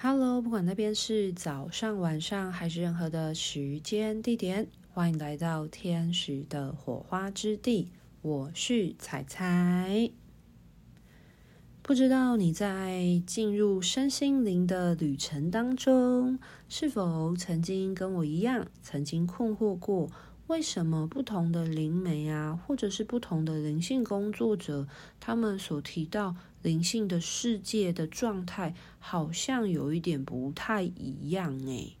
Hello，不管那边是早上、晚上还是任何的时间地点，欢迎来到天使的火花之地。我是彩彩。不知道你在进入身心灵的旅程当中，是否曾经跟我一样，曾经困惑过？为什么不同的灵媒啊，或者是不同的灵性工作者，他们所提到灵性的世界的状态，好像有一点不太一样诶。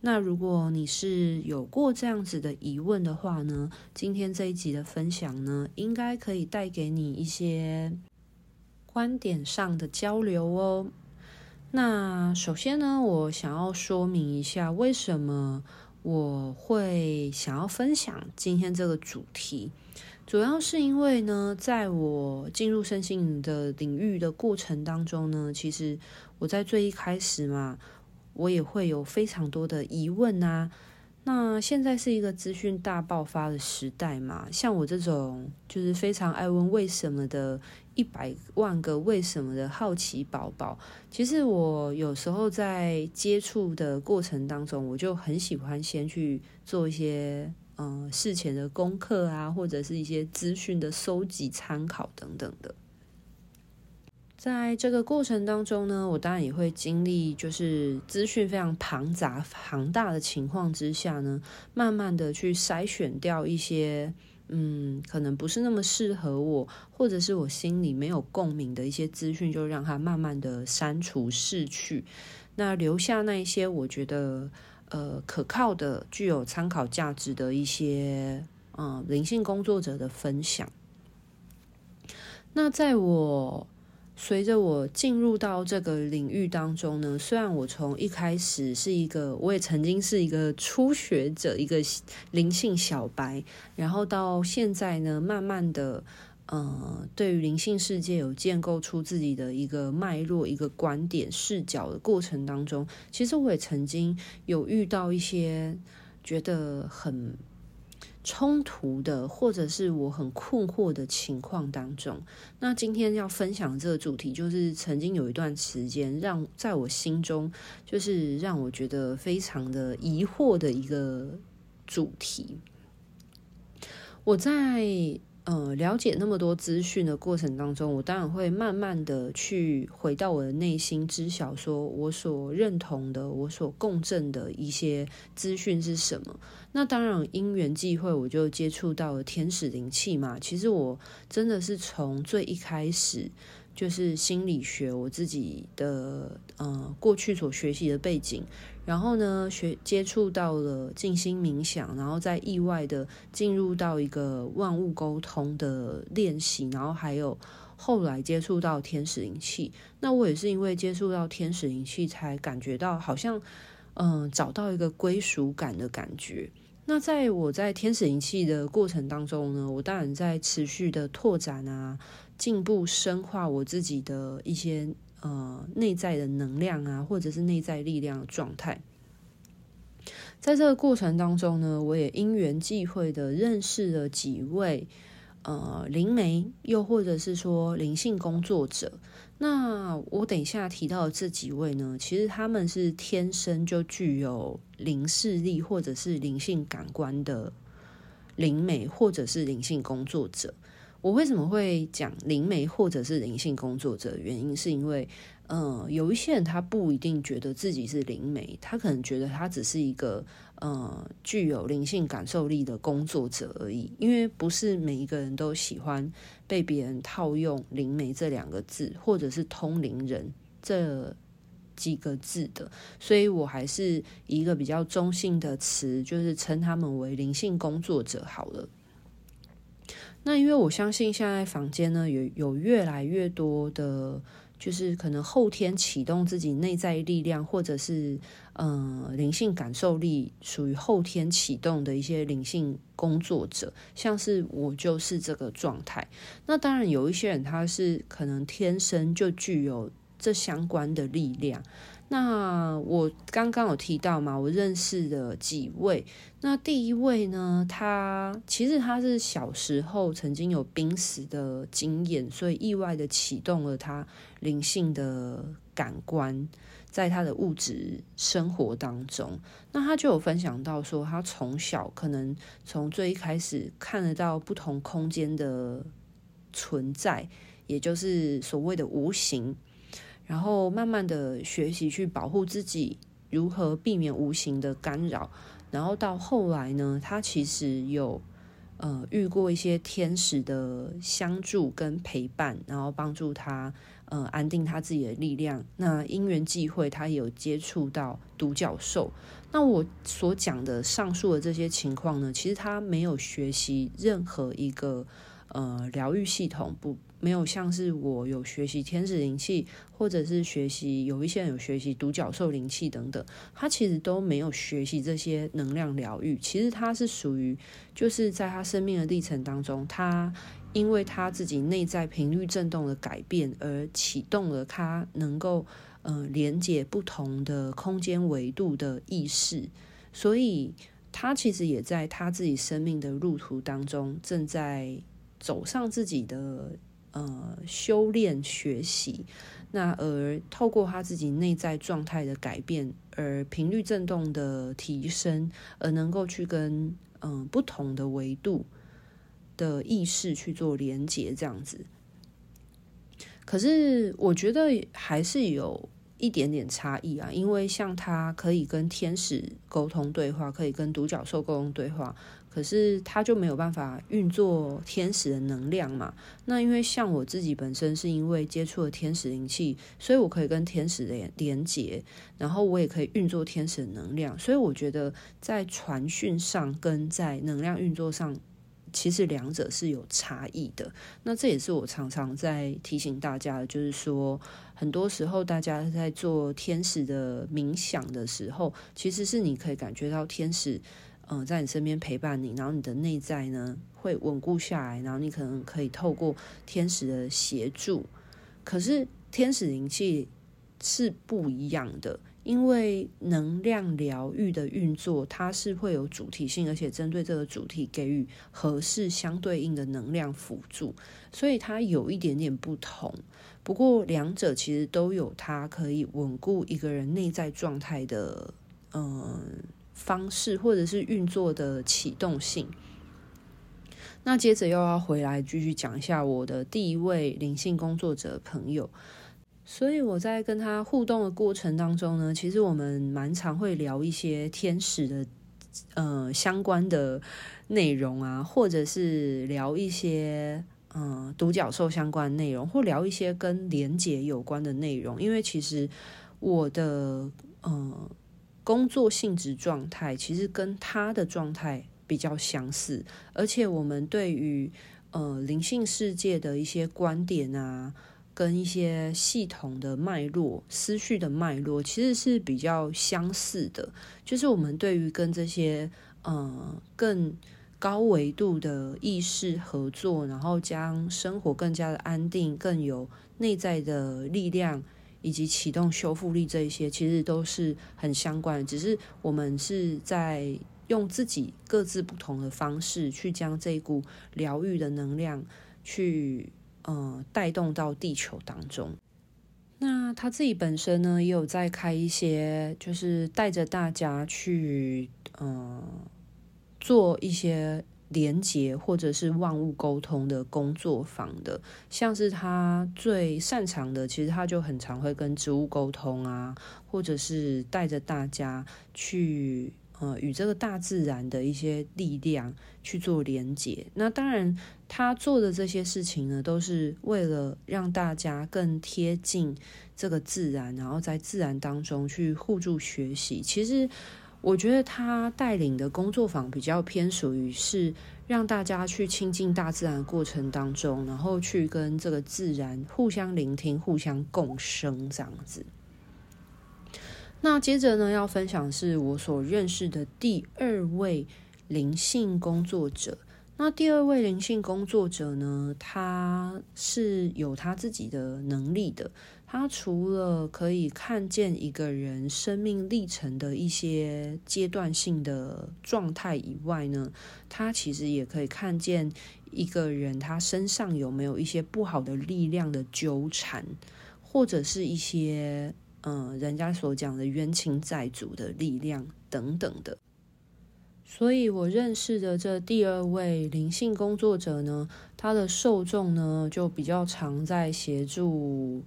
那如果你是有过这样子的疑问的话呢，今天这一集的分享呢，应该可以带给你一些观点上的交流哦。那首先呢，我想要说明一下为什么。我会想要分享今天这个主题，主要是因为呢，在我进入身心灵的领域的过程当中呢，其实我在最一开始嘛，我也会有非常多的疑问啊。那现在是一个资讯大爆发的时代嘛，像我这种就是非常爱问为什么的一百万个为什么的好奇宝宝，其实我有时候在接触的过程当中，我就很喜欢先去做一些嗯、事前的功课啊，或者是一些资讯的收集、参考等等的。在这个过程当中呢，我当然也会经历，就是资讯非常庞杂、庞大的情况之下呢，慢慢的去筛选掉一些，嗯，可能不是那么适合我，或者是我心里没有共鸣的一些资讯，就让它慢慢的删除、逝去，那留下那一些我觉得，呃，可靠的、具有参考价值的一些，嗯，灵性工作者的分享。那在我随着我进入到这个领域当中呢，虽然我从一开始是一个，我也曾经是一个初学者，一个灵性小白，然后到现在呢，慢慢的，呃，对于灵性世界有建构出自己的一个脉络、一个观点、视角的过程当中，其实我也曾经有遇到一些觉得很。冲突的，或者是我很困惑的情况当中，那今天要分享这个主题，就是曾经有一段时间，让在我心中就是让我觉得非常的疑惑的一个主题。我在。呃，了解那么多资讯的过程当中，我当然会慢慢的去回到我的内心，知晓说我所认同的、我所共振的一些资讯是什么。那当然，因缘际会，我就接触到了天使灵气嘛。其实我真的是从最一开始。就是心理学，我自己的呃过去所学习的背景，然后呢学接触到了静心冥想，然后再意外的进入到一个万物沟通的练习，然后还有后来接触到天使灵气。那我也是因为接触到天使灵气，才感觉到好像嗯、找到一个归属感的感觉。那在我在天使灵气的过程当中呢，我当然在持续的拓展啊。进步深化我自己的一些呃内在的能量啊，或者是内在力量的状态。在这个过程当中呢，我也因缘际会的认识了几位呃灵媒，又或者是说灵性工作者。那我等一下提到的这几位呢，其实他们是天生就具有灵视力或者是灵性感官的灵媒，或者是灵性工作者。我为什么会讲灵媒或者是灵性工作者？原因是因为，呃，有一些人他不一定觉得自己是灵媒，他可能觉得他只是一个呃具有灵性感受力的工作者而已。因为不是每一个人都喜欢被别人套用“灵媒”这两个字，或者是“通灵人”这几个字的，所以我还是以一个比较中性的词，就是称他们为灵性工作者好了。那因为我相信现在坊间呢，有有越来越多的，就是可能后天启动自己内在力量，或者是呃灵性感受力属于后天启动的一些灵性工作者，像是我就是这个状态。那当然有一些人他是可能天生就具有这相关的力量。那我刚刚有提到嘛，我认识的几位。那第一位呢，他其实他是小时候曾经有濒死的经验，所以意外的启动了他灵性的感官，在他的物质生活当中。那他就有分享到说，他从小可能从最一开始看得到不同空间的存在，也就是所谓的无形。然后慢慢的学习去保护自己，如何避免无形的干扰。然后到后来呢，他其实有呃遇过一些天使的相助跟陪伴，然后帮助他呃安定他自己的力量。那因缘际会，他有接触到独角兽。那我所讲的上述的这些情况呢，其实他没有学习任何一个呃疗愈系统不。没有像是我有学习天使灵气，或者是学习有一些人有学习独角兽灵气等等，他其实都没有学习这些能量疗愈。其实他是属于就是在他生命的历程当中，他因为他自己内在频率振动的改变而启动了他能够呃连接不同的空间维度的意识，所以他其实也在他自己生命的路途当中正在走上自己的。呃，修炼学习，那而透过他自己内在状态的改变，而频率振动的提升，而能够去跟嗯、不同的维度的意识去做连接，这样子。可是我觉得还是有一点点差异啊，因为像他可以跟天使沟通对话，可以跟独角兽沟通对话。可是他就没有办法运作天使的能量嘛？那因为像我自己本身是因为接触了天使灵气，所以我可以跟天使连连接，然后我也可以运作天使的能量。所以我觉得在传讯上跟在能量运作上，其实两者是有差异的。那这也是我常常在提醒大家的，就是说很多时候大家在做天使的冥想的时候，其实是你可以感觉到天使。嗯，在你身边陪伴你，然后你的内在呢会稳固下来，然后你可能可以透过天使的协助。可是天使灵气是不一样的，因为能量疗愈的运作，它是会有主题性，而且针对这个主题给予合适相对应的能量辅助，所以它有一点点不同。不过两者其实都有它可以稳固一个人内在状态的，嗯。方式或者是运作的启动性。那接着又要回来继续讲一下我的第一位灵性工作者朋友。所以我在跟他互动的过程当中呢，其实我们蛮常会聊一些天使的呃相关的内容啊，或者是聊一些嗯独角兽相关内容，或聊一些跟连结有关的内容。因为其实我的。呃工作性质状态其实跟他的状态比较相似，而且我们对于呃灵性世界的一些观点啊，跟一些系统的脉络、思绪的脉络，其实是比较相似的。就是我们对于跟这些呃更高维度的意识合作，然后将生活更加的安定，更有内在的力量。以及启动修复力这一些，其实都是很相关的，只是我们是在用自己各自不同的方式，去将这一股疗愈的能量去呃带动到地球当中。那他自己本身呢，也有在开一些，就是带着大家去呃做一些。连接或者是万物沟通的工作坊的，像是他最擅长的，其实他就很常会跟植物沟通啊，或者是带着大家去呃与这个大自然的一些力量去做连接。那当然，他做的这些事情呢，都是为了让大家更贴近这个自然，然后在自然当中去互助学习。其实。我觉得他带领的工作坊比较偏属于是让大家去亲近大自然的过程当中，然后去跟这个自然互相聆听、互相共生这样子。那接着呢，要分享是我所认识的第二位灵性工作者。那第二位灵性工作者呢，他是有他自己的能力的。他除了可以看见一个人生命历程的一些阶段性的状态以外呢，他其实也可以看见一个人他身上有没有一些不好的力量的纠缠，或者是一些嗯、人家所讲的冤亲债主的力量等等的。所以我认识的这第二位灵性工作者呢，他的受众呢就比较常在协助。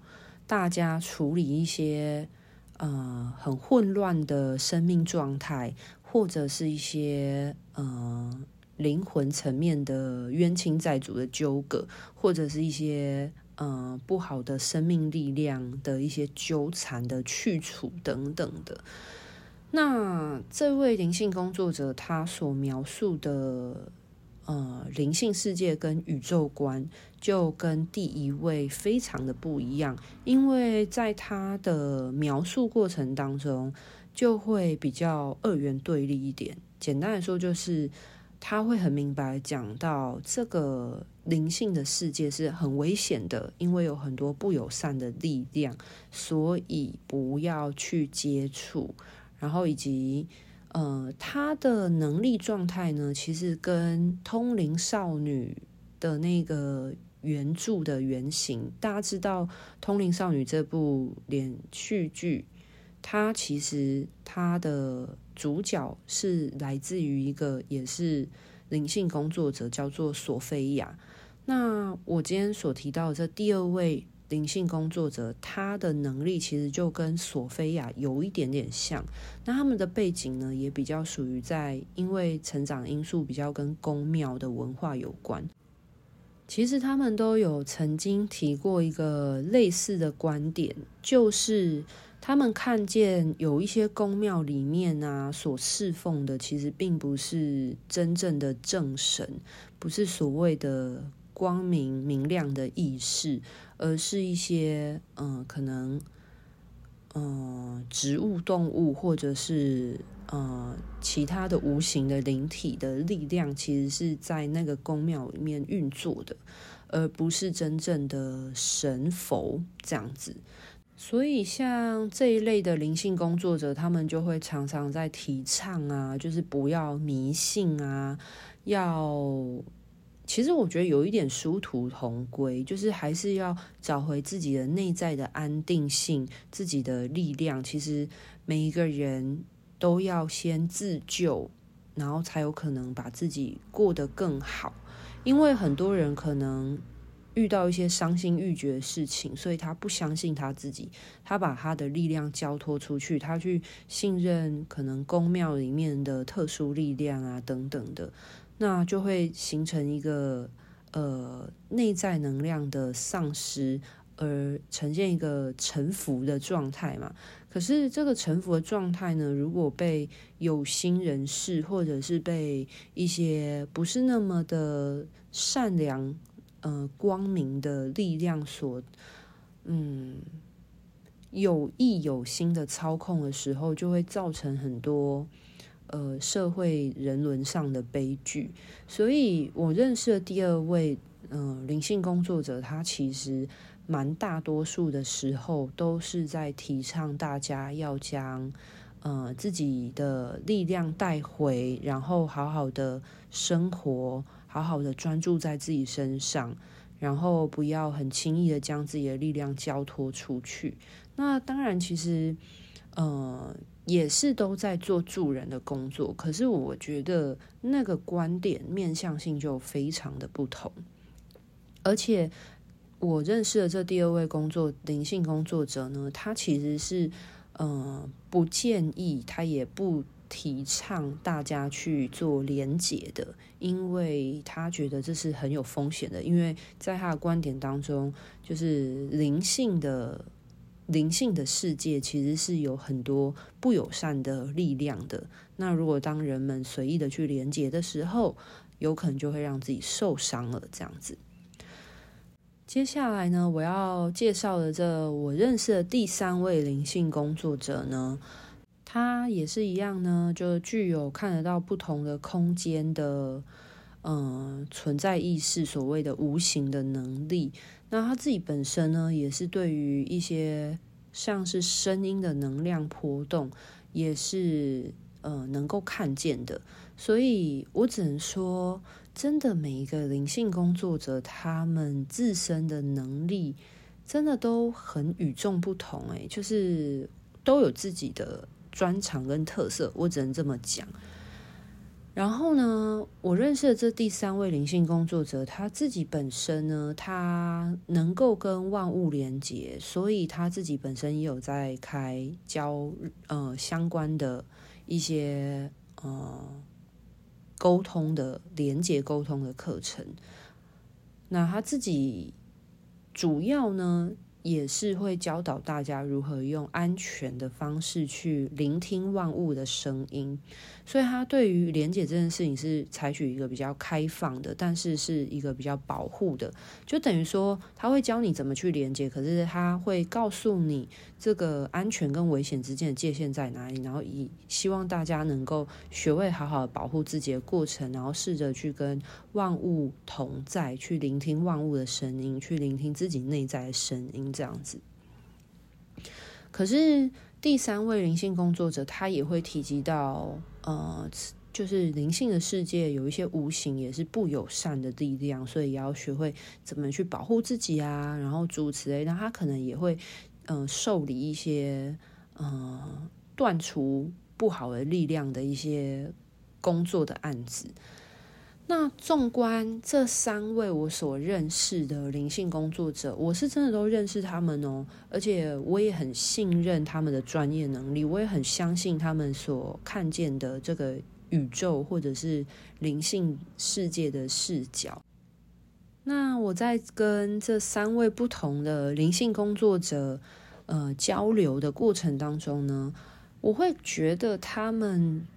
大家处理一些呃很混乱的生命状态，或者是一些呃灵魂层面的冤亲债主的纠葛，或者是一些呃不好的生命力量的一些纠缠的去除等等的。那这位灵性工作者他所描述的。呃，灵性世界跟宇宙观就跟第一位非常的不一样，因为在他的描述过程当中，就会比较二元对立一点。简单来说，就是他会很明白讲到这个灵性的世界是很危险的，因为有很多不友善的力量，所以不要去接触，然后以及。呃，他的能力状态呢，其实跟通灵少女的那个原著的原型，大家知道《通灵少女》这部连续剧，它其实它的主角是来自于一个也是灵性工作者，叫做索菲亚。那我今天所提到的这第二位。灵性工作者，他的能力其实就跟索菲亚有一点点像。那他们的背景呢，也比较属于在，因为成长因素比较跟宫庙的文化有关。其实他们都有曾经提过一个类似的观点，就是他们看见有一些宫庙里面啊，所侍奉的其实并不是真正的正神，不是所谓的。光明明亮的意识，而是一些嗯、可能嗯、植物、动物，或者是呃其他的无形的灵体的力量，其实是在那个宫庙里面运作的，而不是真正的神佛这样子。所以，像这一类的灵性工作者，他们就会常常在提倡啊，就是不要迷信啊，要。其实我觉得有一点殊途同归，就是还是要找回自己的内在的安定性、自己的力量。其实每一个人都要先自救，然后才有可能把自己过得更好。因为很多人可能遇到一些伤心欲绝的事情，所以他不相信他自己，他把他的力量交托出去，他去信任可能宫庙里面的特殊力量啊等等的。那就会形成一个呃内在能量的丧失，而呈现一个臣服的状态嘛。可是这个臣服的状态呢，如果被有心人士或者是被一些不是那么的善良、呃光明的力量所嗯有意有心的操控的时候，就会造成很多。呃，社会人伦上的悲剧，所以我认识的第二位，呃，灵性工作者，他其实蛮大多数的时候都是在提倡大家要将呃自己的力量带回，然后好好的生活，好好的专注在自己身上，然后不要很轻易的将自己的力量交托出去。那当然，其实，呃。也是都在做助人的工作，可是我觉得那个观点面向性就非常的不同。而且我认识的这第二位工作灵性工作者呢，他其实是呃不建议，他也不提倡大家去做连结的，因为他觉得这是很有风险的，因为在他的观点当中，就是灵性的。灵性的世界其实是有很多不友善的力量的。那如果当人们随意的去连接的时候，有可能就会让自己受伤了。这样子。接下来呢，我要介绍的这我认识的第三位灵性工作者呢，他也是一样呢，就具有看得到不同的空间的，嗯、存在意识，所谓的无形的能力。那他自己本身呢，也是对于一些像是声音的能量波动，也是呃能够看见的。所以我只能说，真的每一个灵性工作者，他们自身的能力真的都很与众不同，诶，就是都有自己的专长跟特色，我只能这么讲。然后呢，我认识的这第三位灵性工作者，他自己本身呢，他能够跟万物连接，所以他自己本身也有在开教呃相关的一些呃沟通的连接沟通的课程。那他自己主要呢，也是会教导大家如何用安全的方式去聆听万物的声音，所以他对于连接这件事情是采取一个比较开放的，但是是一个比较保护的，就等于说他会教你怎么去连接，可是他会告诉你这个安全跟危险之间的界限在哪里，然后以希望大家能够学会好好的保护自己的过程，然后试着去跟万物同在，去聆听万物的声音，去聆听自己内在的声音。这样子，可是第三位灵性工作者，他也会提及到，呃，就是灵性的世界有一些无形也是不友善的力量，所以也要学会怎么去保护自己啊，然后主持类，那他可能也会，嗯、受理一些，呃，断除不好的力量的一些工作的案子。那纵观这三位我所认识的灵性工作者，我是真的都认识他们哦，而且我也很信任他们的专业能力，我也很相信他们所看见的这个宇宙或者是灵性世界的视角。那我在跟这三位不同的灵性工作者呃交流的过程当中呢，我会觉得他们。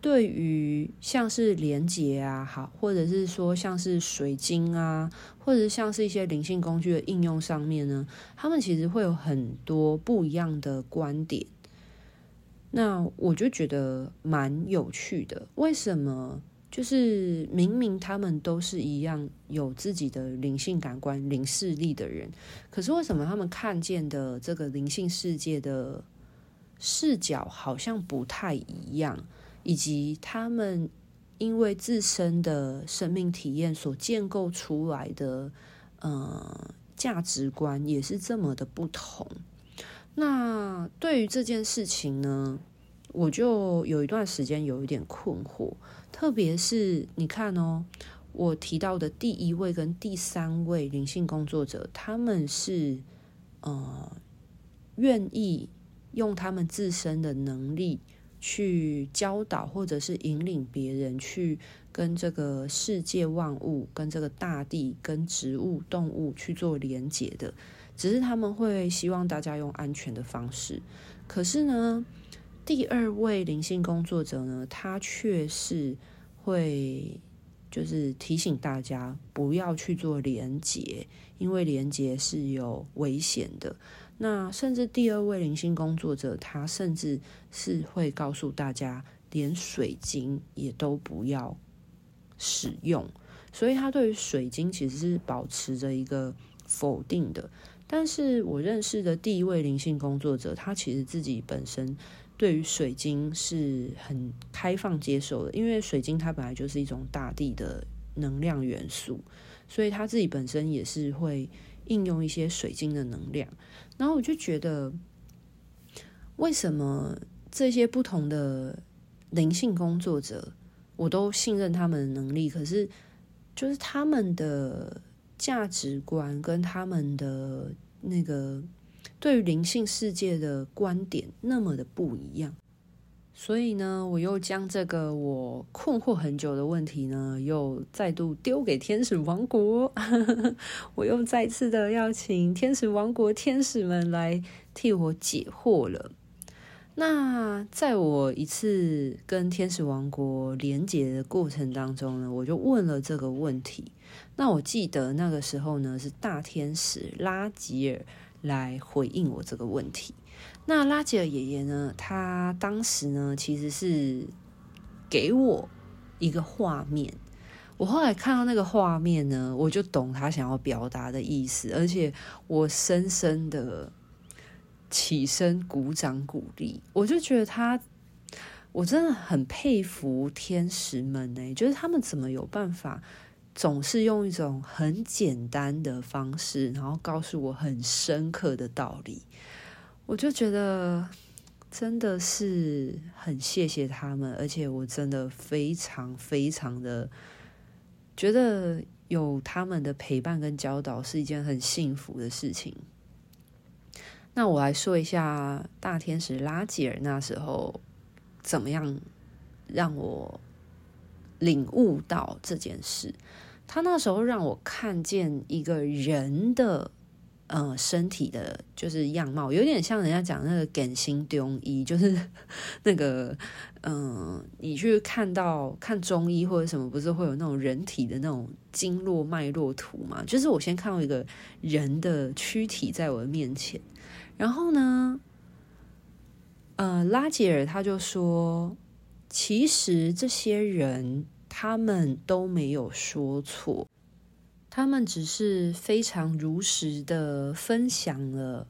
对于像是连接啊，好，或者是说像是水晶啊，或者是像是一些灵性工具的应用上面呢，他们其实会有很多不一样的观点。那我就觉得蛮有趣的。为什么？就是明明他们都是一样有自己的灵性感官、灵视力的人，可是为什么他们看见的这个灵性世界的视角好像不太一样？以及他们因为自身的生命体验所建构出来的呃价值观也是这么的不同。那对于这件事情呢，我就有一段时间有一点困惑。特别是你看哦，我提到的第一位跟第三位灵性工作者，他们是呃愿意用他们自身的能力。去教导或者是引领别人去跟这个世界万物、跟这个大地、跟植物、动物去做连结的，只是他们会希望大家用安全的方式。可是呢，第二位灵性工作者呢，他却是会就是提醒大家不要去做连结，因为连结是有危险的。那甚至第二位灵性工作者，他甚至是会告诉大家，连水晶也都不要使用。所以他对于水晶其实是保持着一个否定的。但是我认识的第一位灵性工作者，他其实自己本身对于水晶是很开放接受的，因为水晶它本来就是一种大地的能量元素，所以他自己本身也是会应用一些水晶的能量。然后我就觉得，为什么这些不同的灵性工作者，我都信任他们的能力，可是就是他们的价值观跟他们的那个对于灵性世界的观点那么的不一样。所以呢，我又将这个我困惑很久的问题呢，又再度丢给天使王国。我又再次的邀请天使王国天使们来替我解惑了。那在我一次跟天使王国连接的过程当中呢，我就问了这个问题。那我记得那个时候呢，是大天使拉吉尔来回应我这个问题。那拉吉尔爷爷呢？他当时呢，其实是给我一个画面。我后来看到那个画面呢，我就懂他想要表达的意思，而且我深深的起身鼓掌鼓励。我就觉得他，我真的很佩服天使们呢，就是他们怎么有办法。总是用一种很简单的方式，然后告诉我很深刻的道理，我就觉得真的是很谢谢他们，而且我真的非常非常的觉得有他们的陪伴跟教导是一件很幸福的事情。那我来说一下大天使拉吉尔那时候怎么样让我领悟到这件事。他那时候让我看见一个人的，呃，身体的，就是样貌，有点像人家讲那个感心中医，就是 那个，嗯、你去看到看中医或者什么，不是会有那种人体的那种经络脉络图嘛？就是我先看到一个人的躯体在我的面前，然后呢，呃，拉吉尔他就说，其实这些人。他们都没有说错，他们只是非常如实的分享了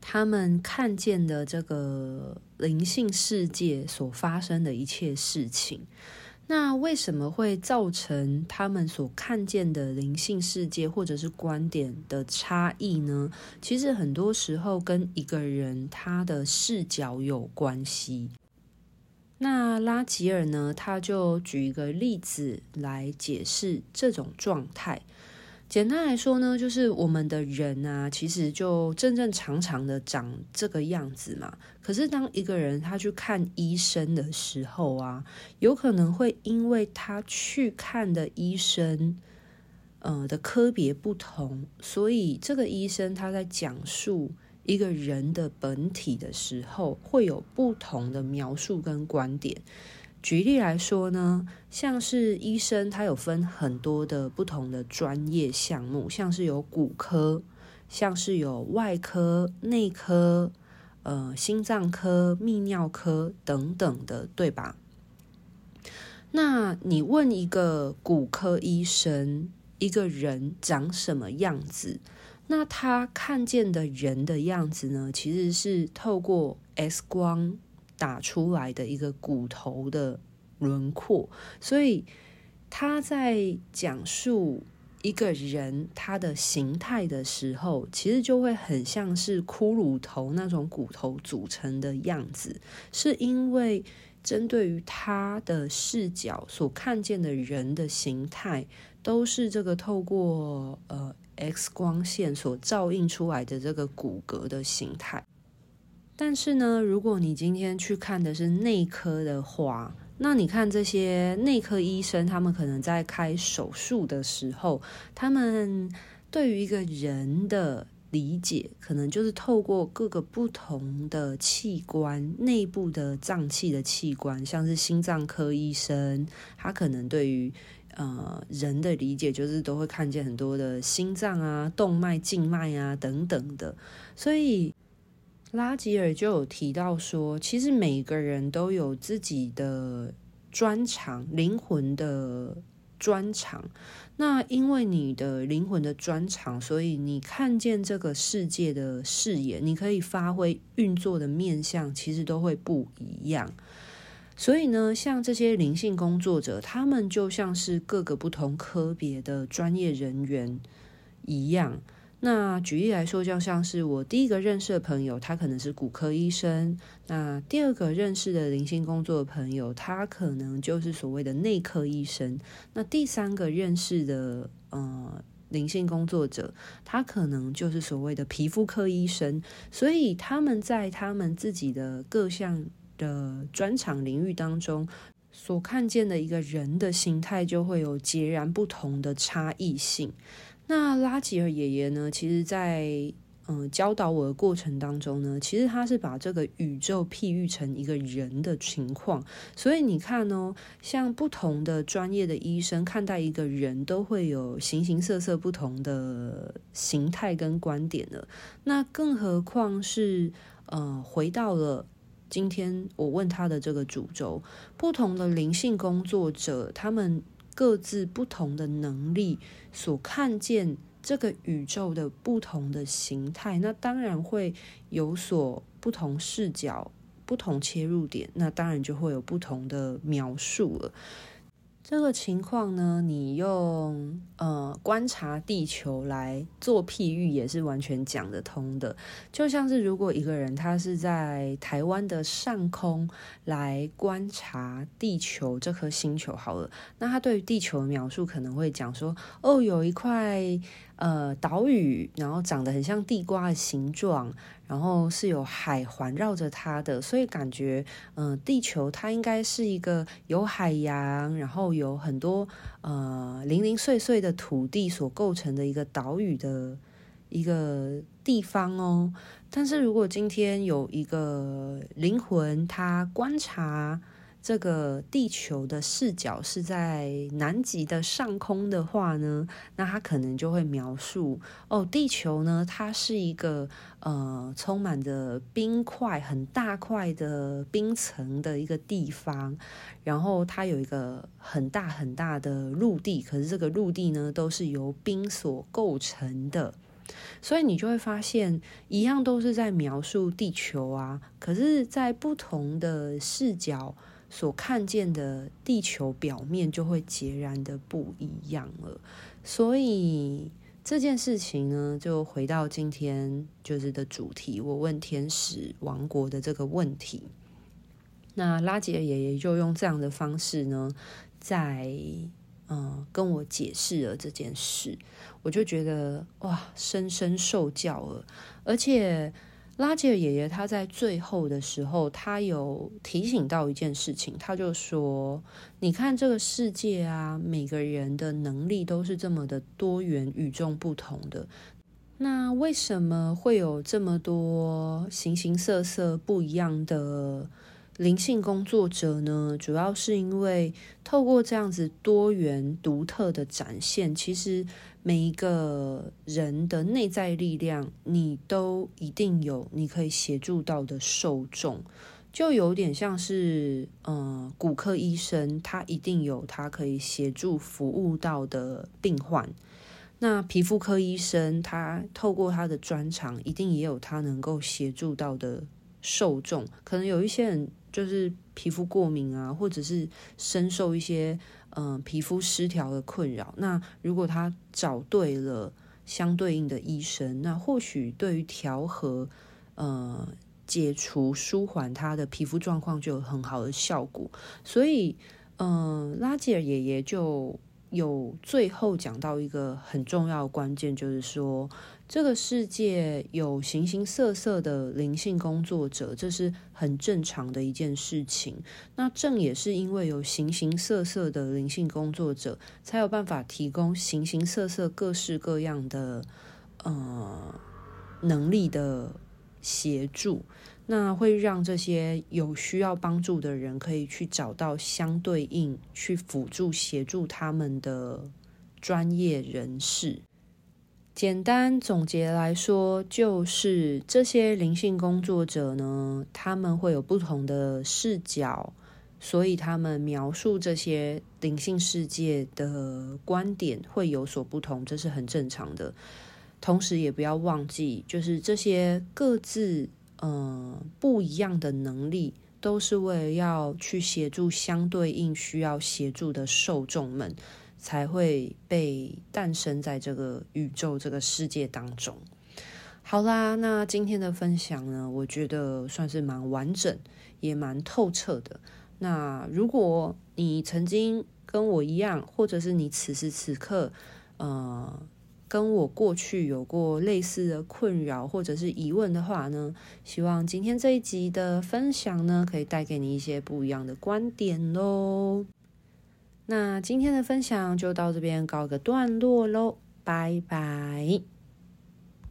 他们看见的这个灵性世界所发生的一切事情。那为什么会造成他们所看见的灵性世界或者是观点的差异呢？其实很多时候跟一个人他的视角有关系。那拉吉尔呢？他就举一个例子来解释这种状态。简单来说呢，就是我们的人啊，其实就正正常常的长这个样子嘛。可是当一个人他去看医生的时候啊，有可能会因为他去看的医生，呃的科别不同，所以这个医生他在讲述。一个人的本体的时候，会有不同的描述跟观点。举例来说呢，像是医生，他有分很多的不同的专业项目，像是有骨科，像是有外科、内科、呃，心脏科、泌尿科等等的，对吧？那你问一个骨科医生，一个人长什么样子？那他看见的人的样子呢，其实是透过 X 光打出来的一个骨头的轮廓，所以他在讲述一个人他的形态的时候，其实就会很像是骷髅头那种骨头组成的样子，是因为针对于他的视角所看见的人的形态，都是这个透过呃。X 光线所照映出来的这个骨骼的形态，但是呢，如果你今天去看的是内科的话，那你看这些内科医生，他们可能在开手术的时候，他们对于一个人的理解，可能就是透过各个不同的器官内部的脏器的器官，像是心脏科医生，他可能对于。呃，人的理解就是都会看见很多的心脏啊、动脉、静脉啊等等的，所以拉吉尔就有提到说，其实每个人都有自己的专长，灵魂的专长。那因为你的灵魂的专长，所以你看见这个世界的视野，你可以发挥运作的面向，其实都会不一样。所以呢，像这些灵性工作者，他们就像是各个不同科别的专业人员一样。那举例来说，就像是我第一个认识的朋友，他可能是骨科医生；那第二个认识的灵性工作的朋友，他可能就是所谓的内科医生；那第三个认识的呃灵性工作者，他可能就是所谓的皮肤科医生。所以他们在他们自己的各项。的专场领域当中，所看见的一个人的形态就会有截然不同的差异性。那拉吉尔爷爷呢，其实在嗯、教导我的过程当中呢，其实他是把这个宇宙譬喻成一个人的情况。所以你看哦，像不同的专业的医生看待一个人都会有形形色色不同的形态跟观点的。那更何况是呃回到了。今天我问他的这个主轴，不同的灵性工作者，他们各自不同的能力所看见这个宇宙的不同的形态，那当然会有所不同视角、不同切入点，那当然就会有不同的描述了。这个情况呢，你用呃观察地球来做譬喻，也是完全讲得通的。就像是如果一个人他是在台湾的上空来观察地球这颗星球好了，那他对于地球的描述可能会讲说：哦，有一块。呃，岛屿，然后长得很像地瓜的形状，然后是有海环绕着它的，所以感觉，嗯、地球它应该是一个有海洋，然后有很多呃零零碎碎的土地所构成的一个岛屿的一个地方哦。但是如果今天有一个灵魂，它观察。这个地球的视角是在南极的上空的话呢，那它可能就会描述哦，地球呢，它是一个呃充满着冰块、很大块的冰层的一个地方，然后它有一个很大很大的陆地，可是这个陆地呢都是由冰所构成的，所以你就会发现，一样都是在描述地球啊，可是，在不同的视角。所看见的地球表面就会截然的不一样了，所以这件事情呢，就回到今天就是的主题，我问天使王国的这个问题。那拉吉尔爷爷就用这样的方式呢，在嗯跟我解释了这件事，我就觉得哇，深深受教了，而且。拉吉尔爷爷他在最后的时候，他有提醒到一件事情，他就说：“你看这个世界啊，每个人的能力都是这么的多元、与众不同的。那为什么会有这么多形形色色不一样的灵性工作者呢？主要是因为透过这样子多元、独特的展现，其实。”每一个人的内在力量，你都一定有你可以协助到的受众，就有点像是，呃，骨科医生，他一定有他可以协助服务到的病患。那皮肤科医生，他透过他的专长，一定也有他能够协助到的受众。可能有一些人就是皮肤过敏啊，或者是深受一些。嗯、皮肤失调的困扰。那如果他找对了相对应的医生，那或许对于调和、呃解除、舒缓他的皮肤状况就有很好的效果。所以，嗯、拉吉尔爷爷就有最后讲到一个很重要的关键，就是说。这个世界有形形色色的灵性工作者，这是很正常的一件事情。那正也是因为有形形色色的灵性工作者，才有办法提供形形色色、各式各样的呃能力的协助。那会让这些有需要帮助的人，可以去找到相对应去辅助协助他们的专业人士。简单总结来说，就是这些灵性工作者呢，他们会有不同的视角，所以他们描述这些灵性世界的观点会有所不同，这是很正常的。同时，也不要忘记，就是这些各自嗯、不一样的能力，都是为了要去协助相对应需要协助的受众们。才会被诞生在这个宇宙、这个世界当中。好啦，那今天的分享呢，我觉得算是蛮完整，也蛮透彻的。那如果你曾经跟我一样，或者是你此时此刻，呃，跟我过去有过类似的困扰或者是疑问的话呢，希望今天这一集的分享呢，可以带给你一些不一样的观点喽。那今天的分享就到这边告个段落喽，拜拜。